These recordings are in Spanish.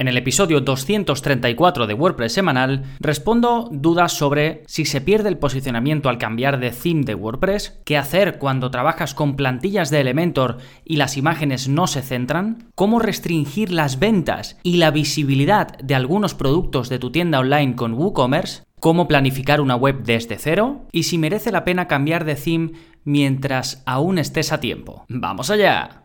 En el episodio 234 de WordPress semanal respondo dudas sobre si se pierde el posicionamiento al cambiar de theme de WordPress, qué hacer cuando trabajas con plantillas de Elementor y las imágenes no se centran, cómo restringir las ventas y la visibilidad de algunos productos de tu tienda online con WooCommerce, cómo planificar una web desde cero y si merece la pena cambiar de theme mientras aún estés a tiempo. ¡Vamos allá!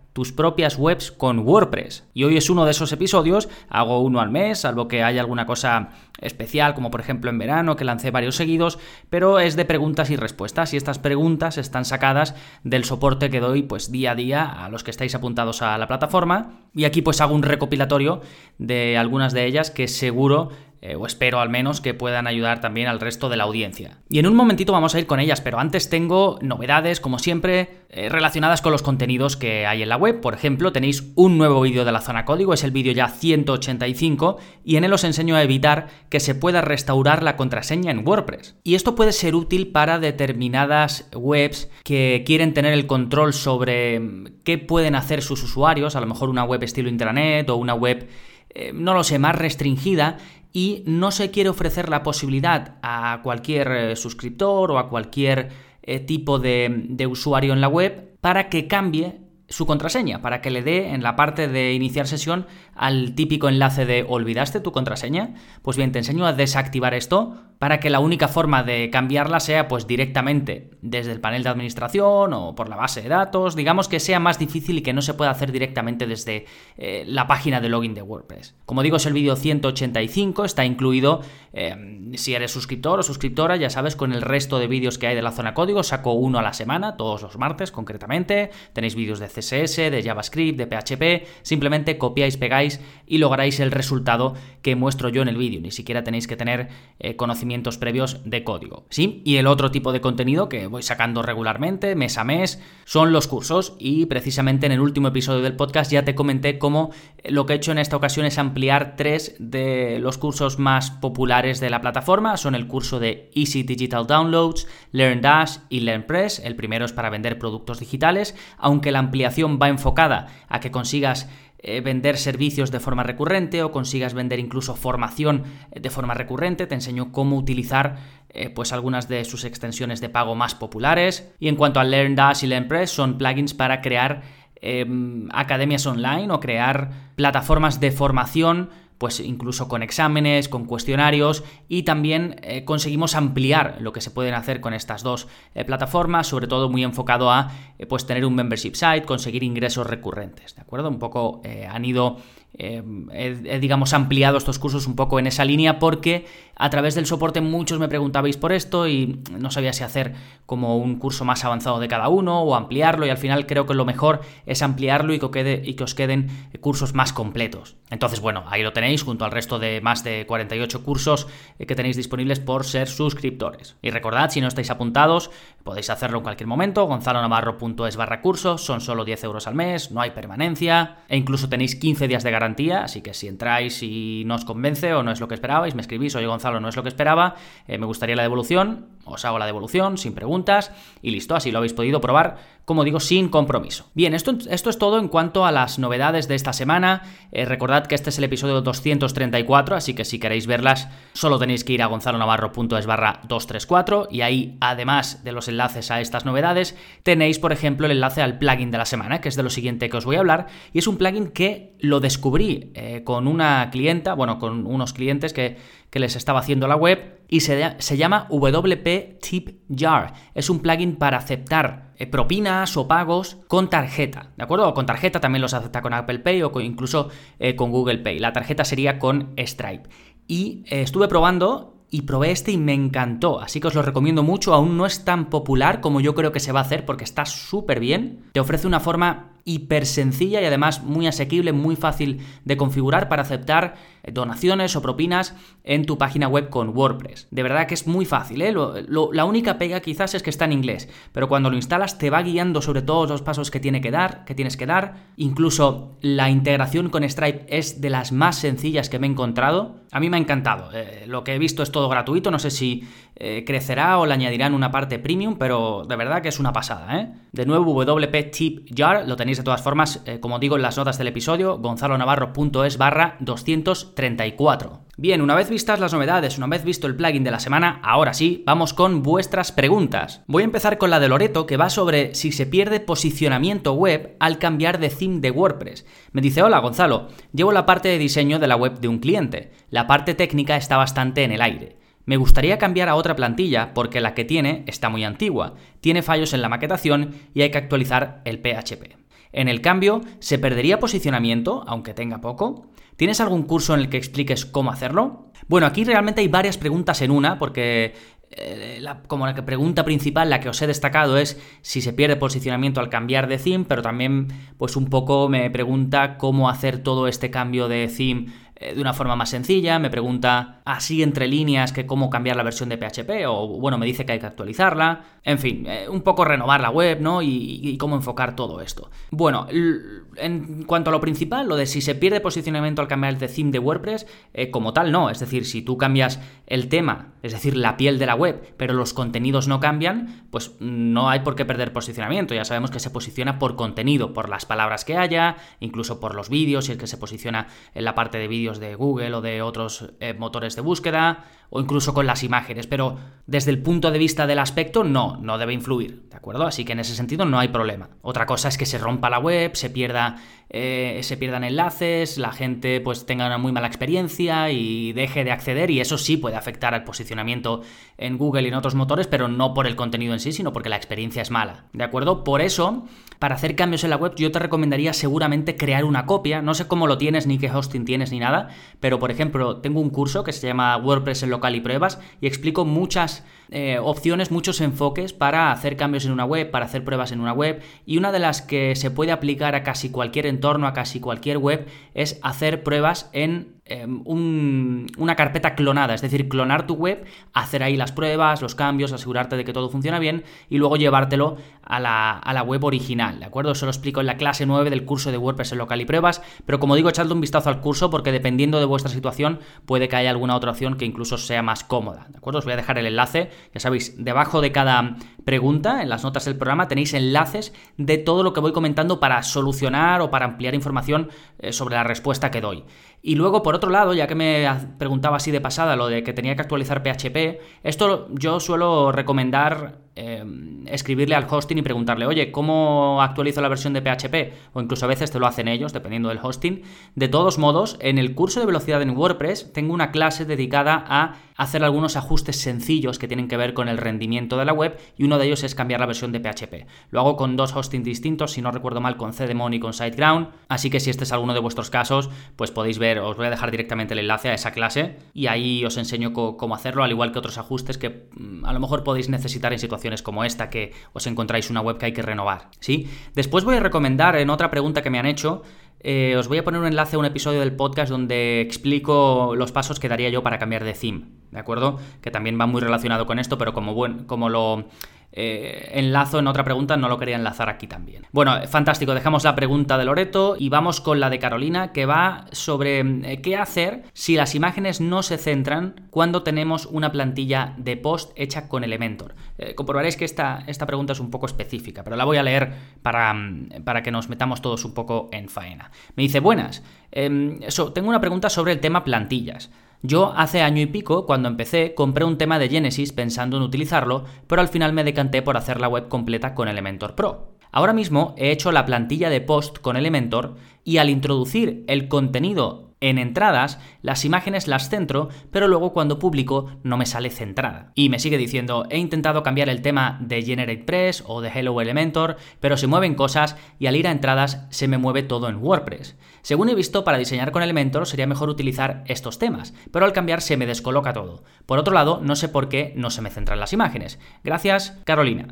tus propias webs con WordPress. Y hoy es uno de esos episodios, hago uno al mes, salvo que haya alguna cosa especial, como por ejemplo en verano, que lancé varios seguidos, pero es de preguntas y respuestas, y estas preguntas están sacadas del soporte que doy pues día a día a los que estáis apuntados a la plataforma, y aquí pues hago un recopilatorio de algunas de ellas que seguro eh, o espero al menos que puedan ayudar también al resto de la audiencia. Y en un momentito vamos a ir con ellas, pero antes tengo novedades, como siempre, eh, relacionadas con los contenidos que hay en la web. Por ejemplo, tenéis un nuevo vídeo de la zona código, es el vídeo ya 185, y en él os enseño a evitar que se pueda restaurar la contraseña en WordPress. Y esto puede ser útil para determinadas webs que quieren tener el control sobre mm, qué pueden hacer sus usuarios, a lo mejor una web estilo intranet o una web eh, no lo sé, más restringida y no se quiere ofrecer la posibilidad a cualquier eh, suscriptor o a cualquier eh, tipo de, de usuario en la web para que cambie su contraseña, para que le dé en la parte de iniciar sesión al típico enlace de ¿olvidaste tu contraseña? Pues bien, te enseño a desactivar esto para que la única forma de cambiarla sea pues directamente desde el panel de administración o por la base de datos, digamos que sea más difícil y que no se pueda hacer directamente desde eh, la página de login de WordPress. Como digo, es el vídeo 185, está incluido eh, si eres suscriptor o suscriptora, ya sabes, con el resto de vídeos que hay de la zona código, saco uno a la semana, todos los martes concretamente, tenéis vídeos de CSS, de JavaScript, de PHP, simplemente copiáis, pegáis y lograréis el resultado que muestro yo en el vídeo, ni siquiera tenéis que tener eh, conocimiento previos de código. ¿Sí? Y el otro tipo de contenido que voy sacando regularmente, mes a mes, son los cursos. Y precisamente en el último episodio del podcast ya te comenté cómo lo que he hecho en esta ocasión es ampliar tres de los cursos más populares de la plataforma. Son el curso de Easy Digital Downloads, Learn Dash y LearnPress. El primero es para vender productos digitales, aunque la ampliación va enfocada a que consigas eh, vender servicios de forma recurrente o consigas vender incluso formación eh, de forma recurrente. Te enseño cómo utilizar eh, pues algunas de sus extensiones de pago más populares. Y en cuanto a LearnDash y LearnPress, son plugins para crear em, academias online o crear plataformas de formación pues incluso con exámenes, con cuestionarios y también eh, conseguimos ampliar lo que se pueden hacer con estas dos eh, plataformas, sobre todo muy enfocado a eh, pues tener un membership site, conseguir ingresos recurrentes, ¿de acuerdo? Un poco han ido he, digamos, ampliado estos cursos un poco en esa línea porque a través del soporte muchos me preguntabais por esto y no sabía si hacer como un curso más avanzado de cada uno o ampliarlo y al final creo que lo mejor es ampliarlo y que, quede, y que os queden cursos más completos. Entonces, bueno, ahí lo tenéis junto al resto de más de 48 cursos eh, que tenéis disponibles por ser suscriptores. Y recordad, si no estáis apuntados, podéis hacerlo en cualquier momento, gonzalonavarro.es barra cursos, son solo 10 euros al mes, no hay permanencia e incluso tenéis 15 días de garantía, así que si entráis y no os convence o no es lo que esperabais, me escribís, oye Gonzalo, no es lo que esperaba, eh, me gustaría la devolución, os hago la devolución sin preguntas y listo, así lo habéis podido probar, como digo, sin compromiso. Bien, esto, esto es todo en cuanto a las novedades de esta semana. Eh, recordad que este es el episodio 234, así que si queréis verlas, solo tenéis que ir a gonzalonavarro.es barra 234 y ahí, además de los enlaces a estas novedades, tenéis, por ejemplo, el enlace al plugin de la semana, que es de lo siguiente que os voy a hablar, y es un plugin que lo descubrí eh, con una clienta, bueno, con unos clientes que, que les estaba haciendo la web y se, se, llama WP Tip Jar. Es un plugin para aceptar eh, propinas o pagos con tarjeta, ¿de acuerdo? O con tarjeta también los acepta con Apple Pay o incluso eh, con Google Pay. La tarjeta sería con Stripe. Y eh, estuve probando y probé este y me encantó, así que os lo recomiendo mucho, aún no es tan popular como yo creo que se va a hacer porque está súper bien, te ofrece una forma hiper sencilla y además muy asequible, muy fácil de configurar para aceptar donaciones o propinas en tu página web con WordPress. De verdad que es muy fácil, ¿eh? la única pega quizás es que está en inglés, pero cuando lo instalas te va guiando sobre todos los pasos que, tiene que, dar, que tienes que dar. Incluso la integración con Stripe es de las más sencillas que me he encontrado. A mí me ha encantado. Eh, lo que he visto es todo gratuito, no sé si eh, crecerá o le añadirán una parte premium, pero de verdad que es una pasada, ¿eh? De nuevo, WP Tip Jar, lo tenéis de todas formas, eh, como digo, en las notas del episodio, gonzalonavarro.es barra 234. Bien, una vez vistas las novedades, una vez visto el plugin de la semana, ahora sí, vamos con vuestras preguntas. Voy a empezar con la de Loreto, que va sobre si se pierde posicionamiento web al cambiar de theme de WordPress. Me dice, hola Gonzalo, llevo la parte de diseño de la web de un cliente. La parte técnica está bastante en el aire. Me gustaría cambiar a otra plantilla porque la que tiene está muy antigua, tiene fallos en la maquetación y hay que actualizar el PHP. En el cambio, ¿se perdería posicionamiento, aunque tenga poco? ¿Tienes algún curso en el que expliques cómo hacerlo? Bueno, aquí realmente hay varias preguntas en una, porque eh, como la pregunta principal, la que os he destacado es si se pierde posicionamiento al cambiar de theme, pero también pues un poco me pregunta cómo hacer todo este cambio de theme eh, de una forma más sencilla, me pregunta así entre líneas que cómo cambiar la versión de PHP o bueno, me dice que hay que actualizarla, en fin, eh, un poco renovar la web, ¿no? Y, cómo enfocar todo esto. Bueno, en cuanto a lo principal, lo de si se pierde posicionamiento al cambiar el theme de WordPress, eh, como tal no, es decir, si tú cambias el tema, es decir, la piel de la web, pero los contenidos no cambian, pues no hay por qué perder posicionamiento, ya sabemos que se posiciona por contenido, por las palabras que haya, incluso por los vídeos, si es que se posiciona en la parte de vídeos de Google o de otros eh, motores de búsqueda, o incluso con las imágenes, pero desde el punto de vista del aspecto no, no debe influir, ¿de acuerdo? Así que en ese sentido no hay problema. Otra cosa es que se rompa la web, se pierda, eh, se pierdan enlaces, la gente pues tenga una muy mala experiencia y deje de acceder y eso sí puede afectar al posicionamiento en Google y en otros motores, pero no por el contenido en sí, sino porque la experiencia es mala, ¿de acuerdo? Por eso, para hacer cambios en la web yo te recomendaría seguramente crear una copia, no sé cómo lo tienes, ni qué hosting tienes, ni nada, pero por ejemplo, tengo un curso que se llama WordPress en y pruebas y explico muchas eh, opciones, muchos enfoques para hacer cambios en una web, para hacer pruebas en una web. Y una de las que se puede aplicar a casi cualquier entorno, a casi cualquier web, es hacer pruebas en Em, una carpeta clonada, es decir, clonar tu web, hacer ahí las pruebas, los cambios, asegurarte de que todo funciona bien y luego llevártelo a la, web original, ¿de acuerdo? Eso lo explico en la clase 9 del curso de WordPress en local y pruebas, pero como digo, echadle un vistazo al curso porque dependiendo de vuestra situación puede que haya alguna otra opción que incluso sea más cómoda, ¿de acuerdo? Os voy a dejar el enlace, ya sabéis, debajo de cada pregunta, en las notas del programa, tenéis enlaces de todo lo que voy comentando para solucionar o para ampliar información eh, sobre la respuesta que doy. Y luego, por otro lado, ya que me preguntaba así de pasada lo de que tenía que actualizar PHP, esto yo suelo recomendar Em, escribirle al hosting y preguntarle, oye, ¿cómo actualizo la versión de PHP? O incluso a veces te lo hacen ellos, dependiendo del hosting. De todos modos, en el curso de velocidad en WordPress tengo una clase dedicada a hacer algunos ajustes sencillos que tienen que ver con el rendimiento de la web y uno de ellos es cambiar la versión de PHP. Lo hago con dos hostings distintos, si no recuerdo mal, con CDMON y con SiteGround. Así que si este es alguno de vuestros casos, pues podéis ver, os voy a dejar directamente el enlace a esa clase y ahí os enseño cómo hacerlo, al igual que otros ajustes que mm, a lo mejor podéis necesitar en situaciones como esta que os encontráis una web que hay que renovar. ¿sí? Después voy a recomendar en otra pregunta que me han hecho, eh, os voy a poner un enlace a un episodio del podcast donde explico los pasos que daría yo para cambiar de theme, ¿de acuerdo? Que también va muy relacionado con esto, pero como, buen, como lo eh, enlazo en otra pregunta, no lo quería enlazar aquí también. Bueno, fantástico, dejamos la pregunta de Loreto y vamos con la de Carolina, que va sobre eh, qué hacer si las imágenes no se centran cuando tenemos una plantilla de post hecha con Elementor. Eh, comprobaréis que esta, esta pregunta es un poco específica, pero la voy a leer para, para que nos metamos todos un poco en faena. Me dice, buenas, em, tengo una pregunta sobre el tema plantillas. Yo hace año y pico, cuando empecé, compré un tema de Genesis pensando en utilizarlo, pero al final me decanté por hacer la web completa con Elementor Pro. Ahora mismo he hecho la plantilla de post con Elementor y al introducir el contenido en entradas, las imágenes las centro, pero luego cuando publico no me sale centrada. Y me sigue diciendo, he intentado cambiar el tema de GeneratePress o de Hello Elementor, pero se mueven cosas y al ir a entradas se me mueve todo en WordPress. Según he visto, para diseñar con Elementor sería mejor utilizar estos temas, pero al cambiar se me descoloca todo. Por otro lado, no sé por qué no se me centran las imágenes. Gracias, Carolina.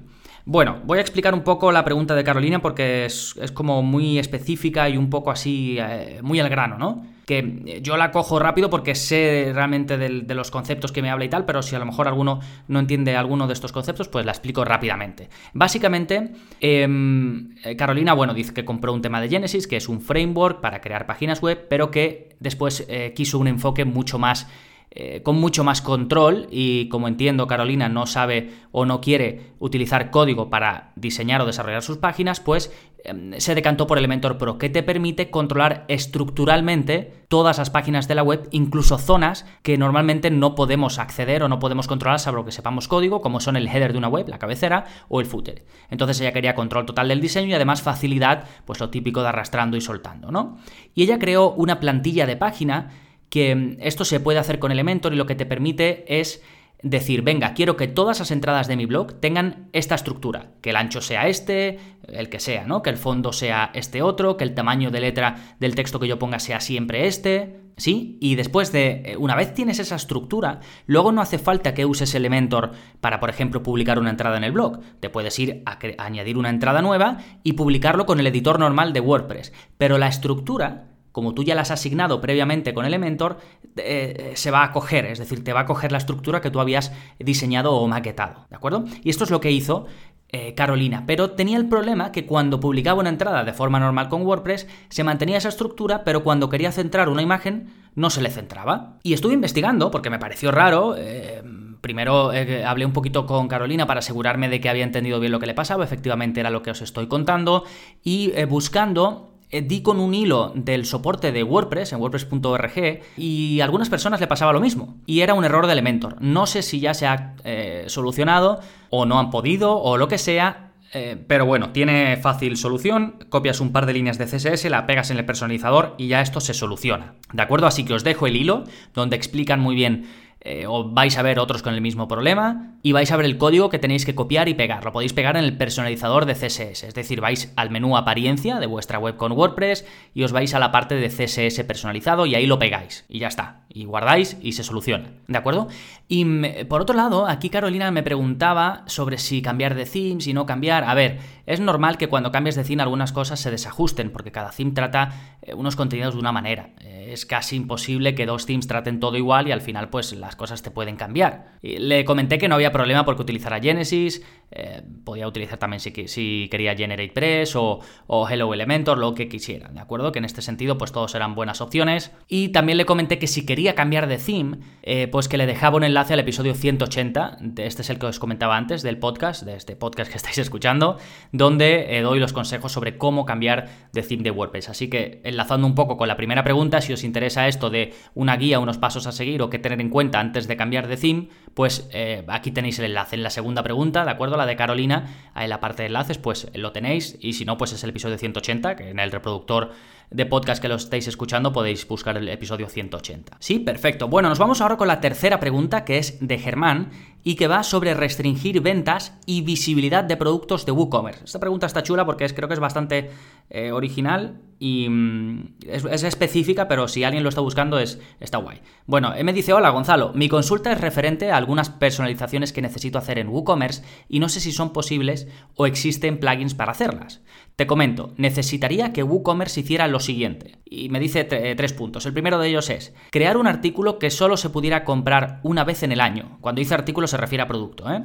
Bueno, voy a explicar un poco la pregunta de Carolina porque es, como muy específica y un poco así, eh, muy al grano, ¿no? Que yo la cojo rápido porque sé realmente de los conceptos que me habla y tal, pero si a lo mejor alguno no entiende alguno de estos conceptos, pues la explico rápidamente. Básicamente, em, Carolina, bueno, dice que compró un tema de Genesis, que es un framework para crear páginas web, pero que después eh, quiso un enfoque mucho más eh, con mucho más control y como entiendo Carolina no sabe o no quiere utilizar código para diseñar o desarrollar sus páginas, pues em, se decantó por Elementor Pro, que te permite controlar estructuralmente todas las páginas de la web, incluso zonas que normalmente no podemos acceder o no podemos controlar salvo que sepamos código, como son el header de una web, la cabecera o el footer. Entonces ella quería control total del diseño y además facilidad, pues lo típico de arrastrando y soltando, ¿no? Y ella creó una plantilla de página que mm, esto se puede hacer con Elementor y lo que te permite es decir, venga, quiero que todas las entradas de mi blog tengan esta estructura, que el ancho sea este, el que sea, ¿no? Que el fondo sea este otro, que el tamaño de letra del texto que yo ponga sea siempre este, ¿sí? Y después de, eh, una vez tienes esa estructura, luego no hace falta que uses Elementor para, por ejemplo, publicar una entrada en el blog. Te puedes ir a, a añadir una entrada nueva y publicarlo con el editor normal de WordPress. Pero la estructura como tú ya las has asignado previamente con Elementor, eh, se va a coger, es decir, te va a coger la estructura que tú habías diseñado o maquetado, ¿de acuerdo? Y esto es lo que hizo eh, Carolina, pero tenía el problema que cuando publicaba una entrada de forma normal con WordPress, se mantenía esa estructura, pero cuando quería centrar una imagen, no se le centraba. Y estuve investigando, porque me pareció raro, eh, primero hablé un poquito con Carolina para asegurarme de que había entendido bien lo que le pasaba, efectivamente era lo que os estoy contando, y buscando eh, di con un hilo del soporte de WordPress en wordpress.org y a algunas personas le pasaba lo mismo. Y era un error de Elementor. No sé si ya se ha eh, solucionado o no han podido o lo que sea. Eh, pero bueno, tiene fácil solución. Copias un par de líneas de CSS, la pegas en el personalizador y ya esto se soluciona. ¿De acuerdo? Así que os dejo el hilo donde explican muy bien eh, o vais a ver otros con el mismo problema y vais a ver el código que tenéis que copiar y pegar. Lo podéis pegar en el personalizador de CSS, es decir, vais al menú apariencia de vuestra web con WordPress y os vais a la parte de CSS personalizado y ahí lo pegáis y ya está. Y guardáis y se soluciona, ¿de acuerdo? Y por otro lado, aquí Carolina me preguntaba sobre si cambiar de theme, si no cambiar. A ver, es normal que cuando cambies de theme algunas cosas se desajusten porque cada theme trata eh, unos contenidos de una manera. Eh, es casi imposible que dos themes traten todo igual y al final pues las cosas te pueden cambiar. le comenté que no había problema porque utilizara Genesis, eh, podía utilizar también si, si quería GeneratePress o, o Hello Elementor, lo que quisiera, ¿de acuerdo? Que en este sentido pues todos eran buenas opciones. Y también le comenté que si quería cambiar de theme, eh, pues que le dejaba un enlace al episodio 180, de este es el que os comentaba antes del podcast, de este podcast que estáis escuchando, donde doy los consejos sobre cómo cambiar de theme de WordPress. Así que enlazando un poco con la primera pregunta, si os interesa esto de una guía, unos pasos a seguir o qué tener en cuenta antes de cambiar de theme, pues eh, aquí tenéis el enlace. En la segunda pregunta, ¿de acuerdo? La de Carolina, en la parte de enlaces, pues lo tenéis y si no, pues es el episodio 180, que en el reproductor de podcast que lo estáis escuchando podéis buscar el episodio 180. Sí, perfecto. Bueno, nos vamos ahora con la tercera pregunta que es de Germán y que va sobre restringir ventas y visibilidad de productos de WooCommerce. Esta pregunta está chula porque es, creo que es bastante eh, original y mm, es, específica, pero si alguien lo está buscando es, está guay. Bueno, me dice, hola Gonzalo, mi consulta es referente a algunas personalizaciones que necesito hacer en WooCommerce y no sé si son posibles o existen plugins para hacerlas. Te comento, necesitaría que WooCommerce hiciera lo siguiente. Y me dice eh, tres puntos. El primero de ellos es crear un artículo que solo se pudiera comprar una vez en el año. Cuando dice artículo se refiere a producto, ¿eh?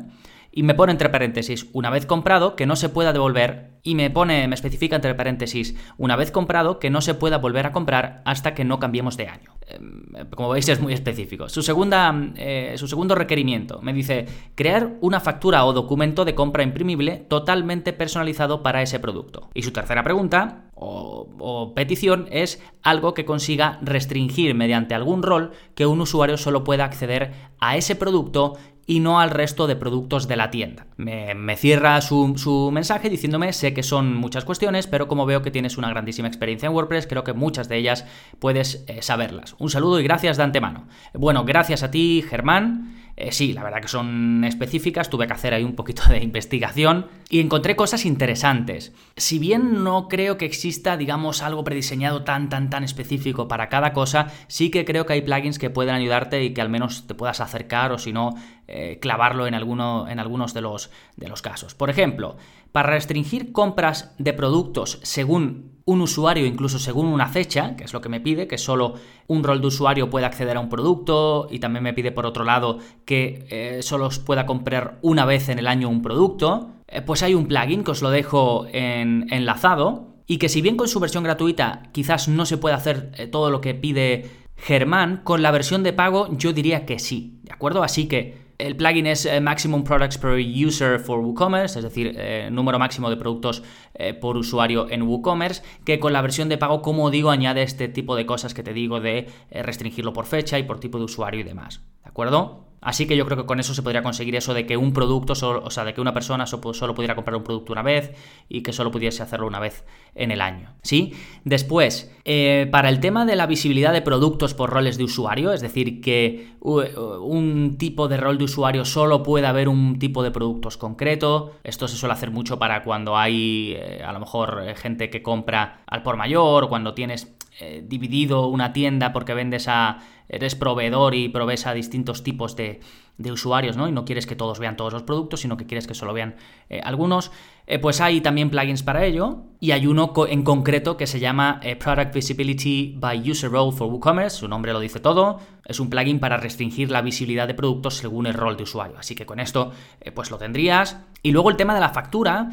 Y me pone entre paréntesis, una vez comprado, que no se pueda devolver y me pone, me especifica entre paréntesis, una vez comprado, que no se pueda volver a comprar hasta que no cambiemos de año. Em, como veis es muy específico. Su, segunda, eh, su segundo requerimiento me dice crear una factura o documento de compra imprimible totalmente personalizado para ese producto. Y su tercera pregunta o, o petición es algo que consiga restringir mediante algún rol que un usuario solo pueda acceder a ese producto y no al resto de productos de la tienda. Me, cierra su, mensaje diciéndome, sé que son muchas cuestiones, pero como veo que tienes una grandísima experiencia en WordPress, creo que muchas de ellas puedes eh, saberlas. Un saludo y gracias de antemano. Bueno, gracias a ti, Germán. Eh, sí, la verdad que son específicas, tuve que hacer ahí un poquito de investigación y encontré cosas interesantes. Si bien no creo que exista, digamos, algo prediseñado tan, tan, tan específico para cada cosa, sí que creo que hay plugins que pueden ayudarte y que al menos te puedas acercar o si no, eh, clavarlo en, alguno, en algunos de los, de los casos. Por ejemplo, para restringir compras de productos según un usuario incluso según una fecha, que es lo que me pide, que solo un rol de usuario pueda acceder a un producto y también me pide por otro lado que eh, solo pueda comprar una vez en el año un producto, eh, pues hay un plugin que os lo dejo en, enlazado y que si bien con su versión gratuita quizás no se puede hacer eh, todo lo que pide Germán, con la versión de pago yo diría que sí, ¿de acuerdo? Así que el plugin es eh, Maximum Products per User for WooCommerce, es decir, eh, número máximo de productos eh, por usuario en WooCommerce, que con la versión de pago, como digo, añade este tipo de cosas que te digo de restringirlo por fecha y por tipo de usuario y demás. ¿De acuerdo? Así que yo creo que con eso se podría conseguir eso de que un producto, o sea, de que una persona solo pudiera comprar un producto una vez y que solo pudiese hacerlo una vez en el año. ¿Sí? Después, eh, para el tema de la visibilidad de productos por roles de usuario, es decir, que un tipo de rol de usuario solo pueda haber un tipo de productos concreto. Esto se suele hacer mucho para cuando hay eh, a lo mejor eh, gente que compra al por mayor, cuando tienes dividido una tienda porque vendes a eres proveedor y provees a distintos tipos de, usuarios, ¿no? Y no quieres que todos vean todos los productos, sino que quieres que solo vean eh, algunos, eh, pues hay también plugins para ello. Y hay uno en concreto que se llama eh, Product Visibility by User Role for WooCommerce, su nombre lo dice todo. Es un plugin para restringir la visibilidad de productos según el rol de usuario. Así que con esto, pues lo tendrías. Y luego el tema de la factura.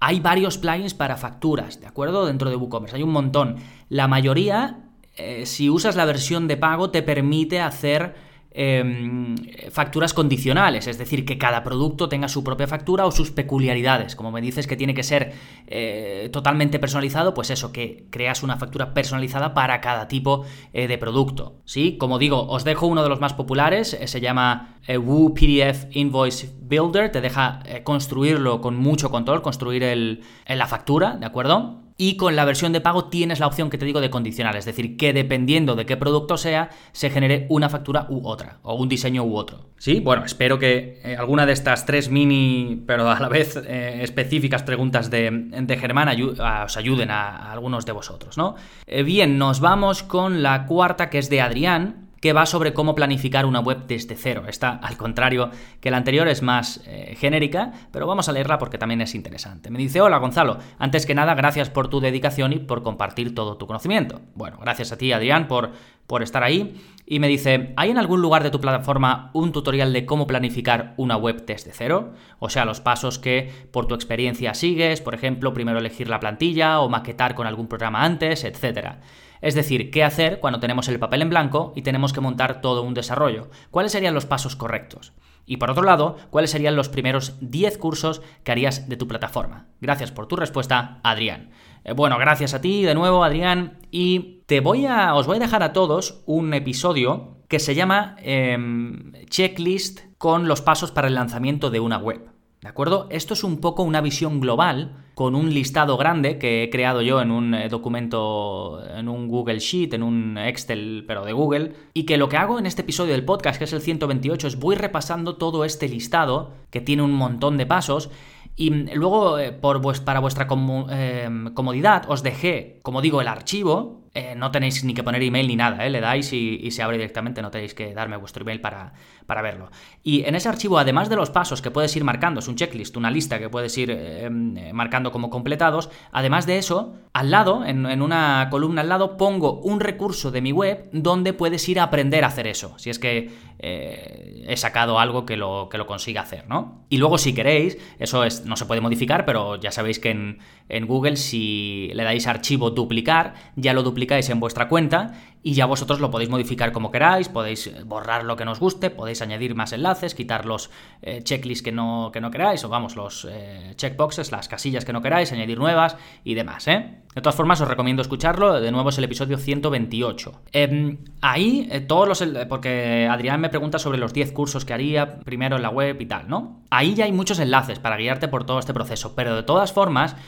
Hay varios plugins para facturas, ¿de acuerdo? Dentro de WooCommerce. Hay un montón. La mayoría eh, si usas la versión de pago, te permite hacer em, facturas condicionales, es decir, que cada producto tenga su propia factura o sus peculiaridades. Como me dices que tiene que ser eh, totalmente personalizado, pues eso, que creas una factura personalizada para cada tipo eh, de producto. ¿Sí? Como digo, os dejo uno de los más populares, se llama Woo PDF Invoice Builder, te deja construirlo con mucho control, construir la factura, ¿de acuerdo? Y con la versión de pago tienes la opción que te digo de condicional, es decir, que dependiendo de qué producto sea, se genere una factura u otra, o un diseño u otro. Sí, bueno, espero que eh, alguna de estas tres mini, pero a la vez eh, específicas preguntas de, de Germán os ayuden a, algunos de vosotros, ¿no? Eh, bien, nos vamos con la cuarta, que es de Adrián, que va sobre cómo planificar una web desde cero. Esta, al contrario que la anterior, es más eh, genérica, pero vamos a leerla porque también es interesante. Me dice, hola Gonzalo, antes que nada, gracias por tu dedicación y por compartir todo tu conocimiento. Bueno, gracias a ti, Adrián, por, por estar ahí. Y me dice, ¿hay en algún lugar de tu plataforma un tutorial de cómo planificar una web desde cero? O sea, los pasos que por tu experiencia sigues, por ejemplo, primero elegir la plantilla o maquetar con algún programa antes, etcétera. Es decir, qué hacer cuando tenemos el papel en blanco y tenemos que montar todo un desarrollo. ¿Cuáles serían los pasos correctos? Y por otro lado, ¿cuáles serían los primeros 10 cursos que harías de tu plataforma? Gracias por tu respuesta, Adrián. Eh, bueno, gracias a ti de nuevo, Adrián. Y te voy a. os voy a dejar a todos un episodio que se llama em, Checklist con los pasos para el lanzamiento de una web. ¿De acuerdo? Esto es un poco una visión global con un listado grande que he creado yo en un eh, documento, en un Google Sheet, en un Excel, pero de Google, y que lo que hago en este episodio del podcast, que es el 128, es voy repasando todo este listado, que tiene un montón de pasos, y luego, eh, por, para vuestra eh, comodidad, os dejé, como digo, el archivo eh, no tenéis ni que poner email ni nada, ¿eh? le dais y, se abre directamente, no tenéis que darme vuestro email para, para, verlo. Y en ese archivo, además de los pasos que puedes ir marcando, es un checklist, una lista que puedes ir eh, marcando como completados, además de eso, al lado, en, en, una columna al lado, pongo un recurso de mi web donde puedes ir a aprender a hacer eso, si es que he sacado algo que lo, que lo consiga hacer, ¿no? Y luego, si queréis, eso es, no se puede modificar, pero ya sabéis que en, en Google, si le dais archivo duplicar, ya lo en vuestra cuenta y ya vosotros lo podéis modificar como queráis, podéis borrar lo que nos guste, podéis añadir más enlaces, quitar los eh, checklists que no, que no queráis, o vamos, los eh, checkboxes, las casillas que no queráis, añadir nuevas y demás, ¿eh? De todas formas, os recomiendo escucharlo, de nuevo es el episodio 128. Em, ahí, todos los... porque Adrián me pregunta sobre los 10 cursos que haría primero en la web y tal, ¿no? Ahí ya hay muchos enlaces para guiarte por todo este proceso, pero de todas formas eh,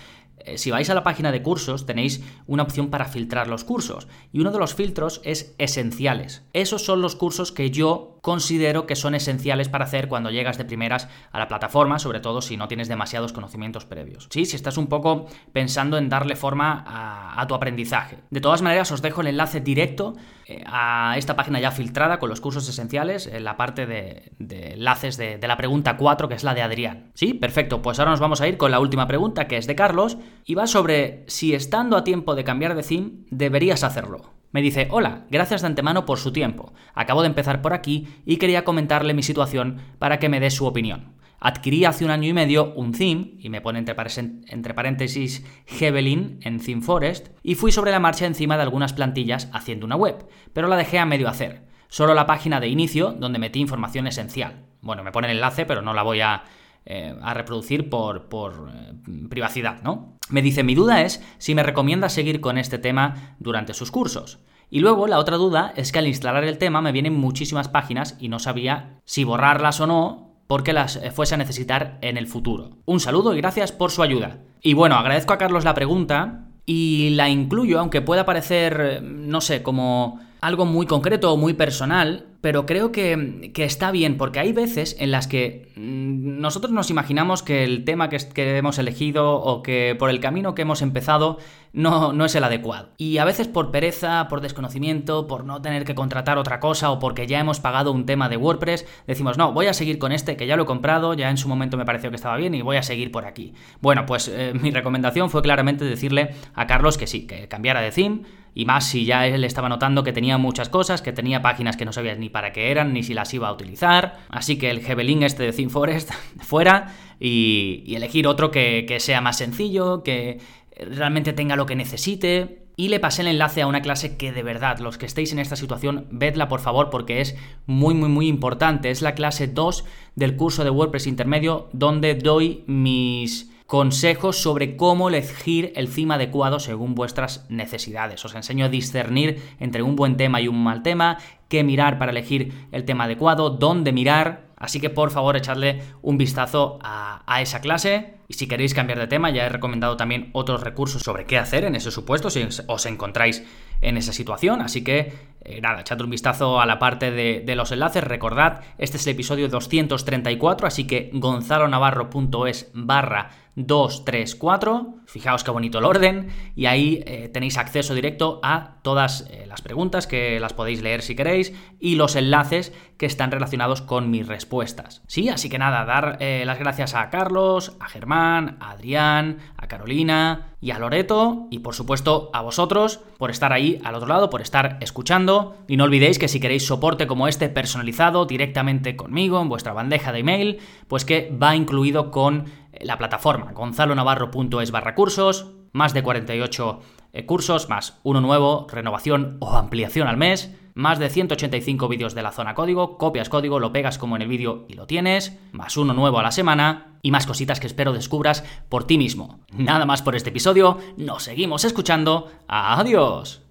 si vais a la página de cursos tenéis una opción para filtrar los cursos y uno de los filtros es esenciales. Esos son los cursos que yo considero que son esenciales para hacer cuando llegas de primeras a la plataforma, sobre todo si no tienes demasiados conocimientos previos. Sí, si estás un poco pensando en darle forma a, tu aprendizaje. De todas maneras, os dejo el enlace directo eh, a esta página ya filtrada con los cursos esenciales en la parte de, enlaces de, de la pregunta 4, que es la de Adrián. Sí, perfecto. Pues ahora nos vamos a ir con la última pregunta, que es de Carlos, y va sobre si estando a tiempo de cambiar de theme, deberías hacerlo. Me dice, hola, gracias de antemano por su tiempo. Acabo de empezar por aquí y quería comentarle mi situación para que me dé su opinión. Adquirí hace un año y medio un theme, y me pone entre, paréntesis Hevelin en Theme Forest, y fui sobre la marcha encima de algunas plantillas haciendo una web, pero la dejé a medio hacer. Solo la página de inicio donde metí información esencial. Bueno, me pone el enlace, pero no la voy a, eh, reproducir por, eh, privacidad, ¿no? Me dice, mi duda es si me recomienda seguir con este tema durante sus cursos. Y luego la otra duda es que al instalar el tema me vienen muchísimas páginas y no sabía si borrarlas o no porque las eh, fuese a necesitar en el futuro. Un saludo y gracias por su ayuda. Y bueno, agradezco a Carlos la pregunta y la incluyo, aunque pueda parecer, no sé, como algo muy concreto o muy personal, pero creo que, está bien, porque hay veces en las que mm, nosotros nos imaginamos que el tema que, que, hemos elegido o que por el camino que hemos empezado no, no es el adecuado. Y a veces por pereza, por desconocimiento, por no tener que contratar otra cosa o porque ya hemos pagado un tema de WordPress, decimos, no, voy a seguir con este que ya lo he comprado, ya en su momento me pareció que estaba bien y voy a seguir por aquí. Bueno, pues eh, mi recomendación fue claramente decirle a Carlos que sí, que cambiara de theme y más si ya él estaba notando que tenía muchas cosas, que tenía páginas que no sabías ni para qué eran, ni si las iba a utilizar. Así que el Hebelin este de ThemeForest fuera y, elegir otro que, que sea más sencillo, que realmente tenga lo que necesite. Y le pasé el enlace a una clase que de verdad, los que estéis en esta situación, vedla por favor porque es muy muy muy importante. Es la clase 2 del curso de WordPress intermedio donde doy mis consejos sobre cómo elegir el theme adecuado según vuestras necesidades. Os enseño a discernir entre un buen tema y un mal tema, qué mirar para elegir el tema adecuado, dónde mirar. Así que por favor echadle un vistazo a, esa clase. Y si queréis cambiar de tema, ya he recomendado también otros recursos sobre qué hacer en ese supuesto si os encontráis en esa situación. Así que eh, nada, echad un vistazo a la parte de, de, los enlaces. Recordad, este es el episodio 234, así que gonzalonavarro.es barra 2, 3, 4. Fijaos qué bonito el orden. Y ahí eh, tenéis acceso directo a todas eh, las preguntas que las podéis leer si queréis y los enlaces que están relacionados con mis respuestas. Sí, así que nada, dar eh, las gracias a Carlos, a Germán, a Adrián, a Carolina y a Loreto y por supuesto a vosotros por estar ahí al otro lado, por estar escuchando. Y no olvidéis que si queréis soporte como este personalizado directamente conmigo en vuestra bandeja de email, pues que va incluido con la plataforma gonzalonavarro.es barra cursos, más de 48 eh, cursos, más uno nuevo, renovación o ampliación al mes, más de 185 vídeos de la zona código, copias código, lo pegas como en el vídeo y lo tienes, más uno nuevo a la semana y más cositas que espero descubras por ti mismo. Nada más por este episodio, nos seguimos escuchando, adiós.